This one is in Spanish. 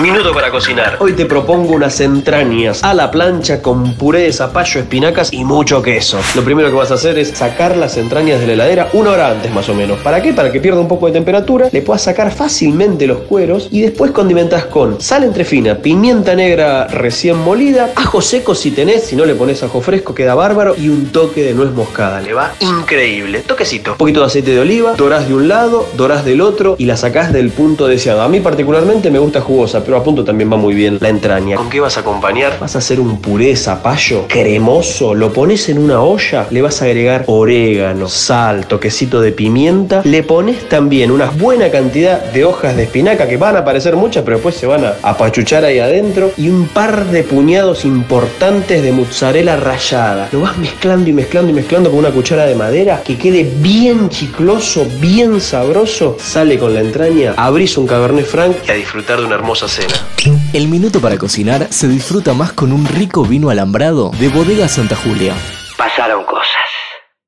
Minuto para cocinar. Hoy te propongo unas entrañas a la plancha con puré de zapallo, espinacas y mucho queso. Lo primero que vas a hacer es sacar las entrañas de la heladera una hora antes más o menos. ¿Para qué? Para que pierda un poco de temperatura, le puedas sacar fácilmente los cueros y después condimentas con sal entre fina, pimienta negra recién molida, ajo seco si tenés, si no le pones ajo fresco queda bárbaro y un toque de nuez moscada. Le va increíble. Toquecito. Poquito de aceite de oliva, dorás de un lado, dorás del otro y la sacás del punto deseado. A mí particularmente me gusta jugosa pero a punto también va muy bien la entraña. ¿Con qué vas a acompañar? Vas a hacer un puré zapallo cremoso, lo pones en una olla, le vas a agregar orégano, sal, toquecito de pimienta, le pones también una buena cantidad de hojas de espinaca, que van a aparecer muchas, pero después se van a apachuchar ahí adentro, y un par de puñados importantes de mozzarella rallada. Lo vas mezclando y mezclando y mezclando con una cuchara de madera, que quede bien chicloso, bien sabroso, sale con la entraña, abrís un Cabernet Franc y a disfrutar de una hermosa cena. El minuto para cocinar se disfruta más con un rico vino alambrado de Bodega Santa Julia. Pasaron cosas.